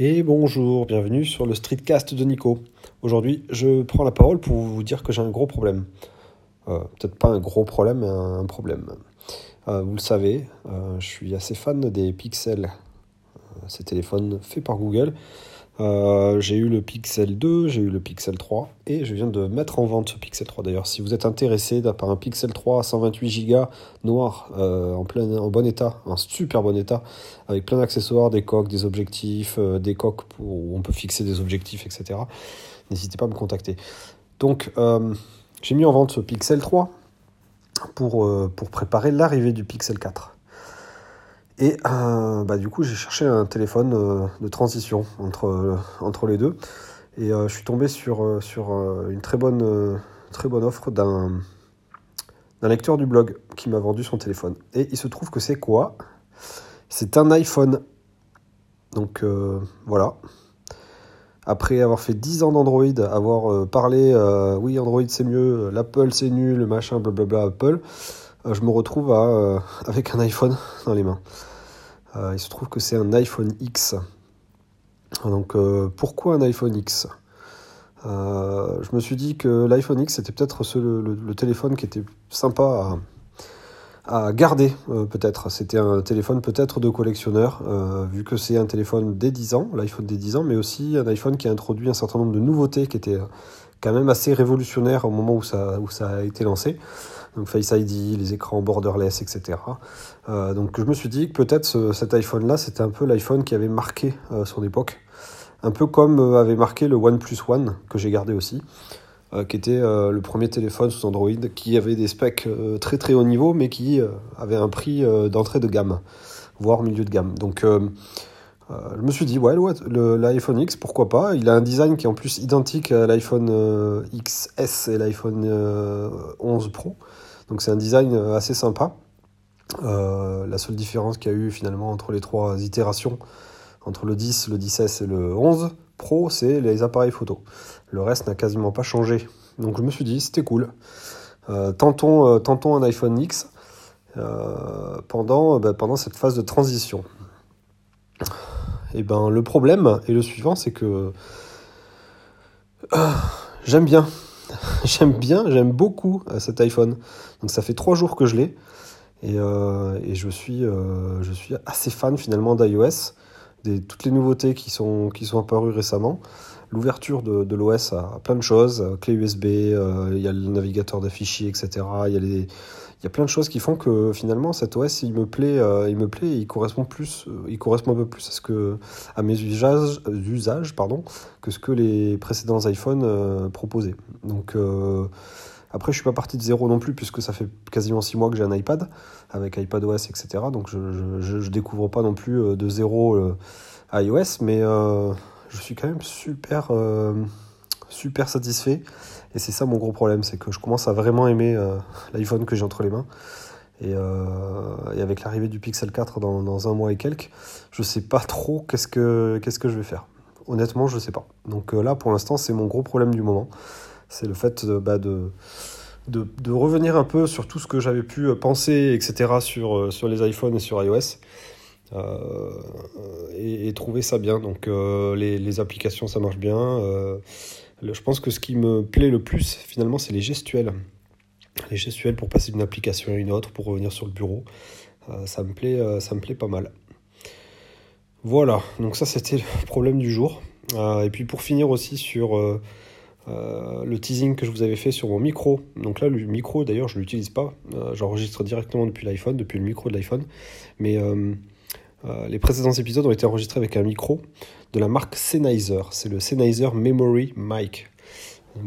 Et bonjour, bienvenue sur le streetcast de Nico. Aujourd'hui, je prends la parole pour vous dire que j'ai un gros problème. Euh, Peut-être pas un gros problème, mais un problème. Euh, vous le savez, euh, je suis assez fan des Pixel, euh, ces téléphones faits par Google. Euh, j'ai eu le Pixel 2, j'ai eu le Pixel 3 et je viens de mettre en vente ce Pixel 3. D'ailleurs, si vous êtes intéressé par un Pixel 3 à 128 Go noir euh, en, plein, en bon état, un super bon état, avec plein d'accessoires, des coques, des objectifs, euh, des coques pour, où on peut fixer des objectifs, etc. N'hésitez pas à me contacter. Donc, j'ai mis en vente ce Pixel 3 pour, pour préparer l'arrivée du Pixel 4. Et euh, bah, du coup, j'ai cherché un téléphone euh, de transition entre, euh, entre les deux. Et je suis tombé sur, sur une très bonne, très bonne offre d'un lecteur du blog qui m'a vendu son téléphone. Et il se trouve que c'est quoi? C'est un iPhone. Donc voilà. Après avoir fait 10 ans d'Android, avoir parlé, oui, Android c'est mieux, l'Apple c'est nul, le machin, blablabla, Apple, je me retrouve euh, avec un iPhone dans les mains. Euh, il se trouve que c'est un iPhone X. Donc euh, pourquoi un iPhone X? Euh, Je me suis dit que l'iPhone X c'était peut-être le, le- téléphone qui était sympa à, garder, euh, peut-être. C'était un téléphone peut-être de collectionneur, euh, vu que c'est un téléphone des 10 ans, l'iPhone des 10 ans, mais aussi un iPhone qui a introduit un certain nombre de nouveautés qui étaient euh, quand même assez révolutionnaires au moment où ça, où ça a été lancé. Donc Face ID, les écrans borderless, etc. Euh, donc je me suis dit que peut-être ce- cet iPhone-là, c'était un peu l'iPhone qui avait marqué euh, son époque. Un peu comme euh, avait marqué le OnePlus One, que j'ai gardé aussi, qui était le premier téléphone sous Android, qui avait des specs très très haut niveau, mais qui avait un prix d'entrée de gamme, voire milieu de gamme. Donc je me suis dit, ouais, l'iPhone X, pourquoi pas Il a un design qui est en plus identique à l'iPhone euh, XS et l'iPhone euh, 11 Pro. Donc c'est un design euh, assez sympa. Euh, la seule différence qu'il y a eu finalement entre les trois itérations, entre le 10, le 10S et le 11 Pro, c'est les appareils photo. Le reste n'a quasiment pas changé. Donc je me suis dit, c'était cool. Euh, tentons, euh, tentons un iPhone X euh, pendant, euh, bah, pendant cette phase de transition. Et ben le problème est le suivant, c'est que euh, j'aime bien. j'aime bien, j'aime beaucoup euh, cet iPhone. Donc ça fait trois jours que je l'ai. Et, euh, je, suis, assez fan finalement d'iOS, des toutes les nouveautés qui sont apparues récemment. L'ouverture de, l'OS à plein de choses, euh, clé USB, euh, il y a le navigateur de fichiers, etc. Il y, a les, il y a plein de choses qui font que finalement cet OS il me plaît, euh, il me plaît, il correspond plus, euh, il correspond un peu plus à ce que à mes usages, usages pardon, que ce que les précédents iPhones euh, proposaient. Donc après, je suis pas parti de zéro non plus, puisque ça fait quasiment six mois que j'ai un iPad, avec iPadOS, etc. Donc je, je, je- découvre pas non plus de zéro iOS, mais je suis quand même super, euh, super satisfait. Et c'est ça mon gros problème, c'est que je commence à vraiment aimer euh, l'iPhone que j'ai entre les mains. Et, euh, avec l'arrivée du Pixel 4 dans, un mois et quelques, je sais pas trop qu'est-ce que, que je vais faire. Honnêtement, je sais pas. Donc là, pour l'instant, c'est mon gros problème du moment. C'est le fait euh, bah, de, de, de revenir un peu sur tout ce que j'avais pu penser, etc., sur, sur les iPhones et sur iOS. Euh, et, trouver ça bien. Donc euh, les, applications, ça marche bien. Euh, je pense que ce qui me plaît le plus, finalement, c'est les gestuels. Les gestuels pour passer d'une application à une autre, pour revenir sur le bureau. Ça, me plaît, ça me plaît pas mal. Voilà, donc ça c'était le problème du jour. Et puis pour finir aussi sur le teasing que je vous avais fait sur mon micro. Donc là, le micro, d'ailleurs, je ne l'utilise pas. J'enregistre directement depuis l'iPhone, depuis le micro de l'iPhone. Mais euh, les précédents épisodes ont été enregistrés avec un micro de la marque Sennheiser. C'est le Sennheiser Memory Mic.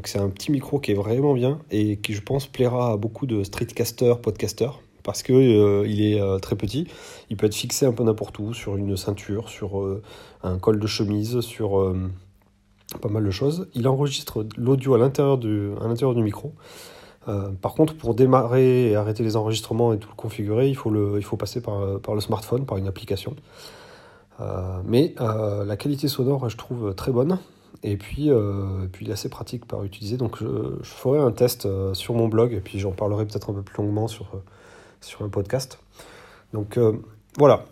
C'est un petit micro qui est vraiment bien et qui, je pense, plaira à beaucoup de streetcasters, podcasters. Parce que euh, il est euh, très petit, il peut être fixé un peu n'importe où, sur une ceinture, sur un col de chemise, sur pas mal de choses. Il enregistre l'audio à l'intérieur du micro. Euh, par contre, pour démarrer et arrêter les enregistrements et tout le configurer, il faut, passer par, par le smartphone, par une application. Euh, mais euh, la qualité sonore, je trouve très bonne. Et puis, euh, puis assez pratique par utiliser. Donc, je, ferai un test euh, sur mon blog et puis j'en parlerai peut-être un peu plus longuement sur, euh, un podcast. Donc, euh, voilà.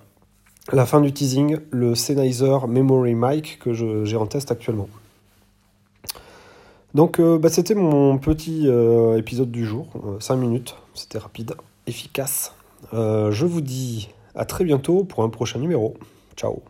la fin du teasing, le Sennheiser Memory Mic que j'ai en test actuellement. Donc euh, bah, c'était mon petit euh, épisode du jour, 5 minutes, c'était rapide, efficace. je vous dis à très bientôt pour un prochain numéro. Ciao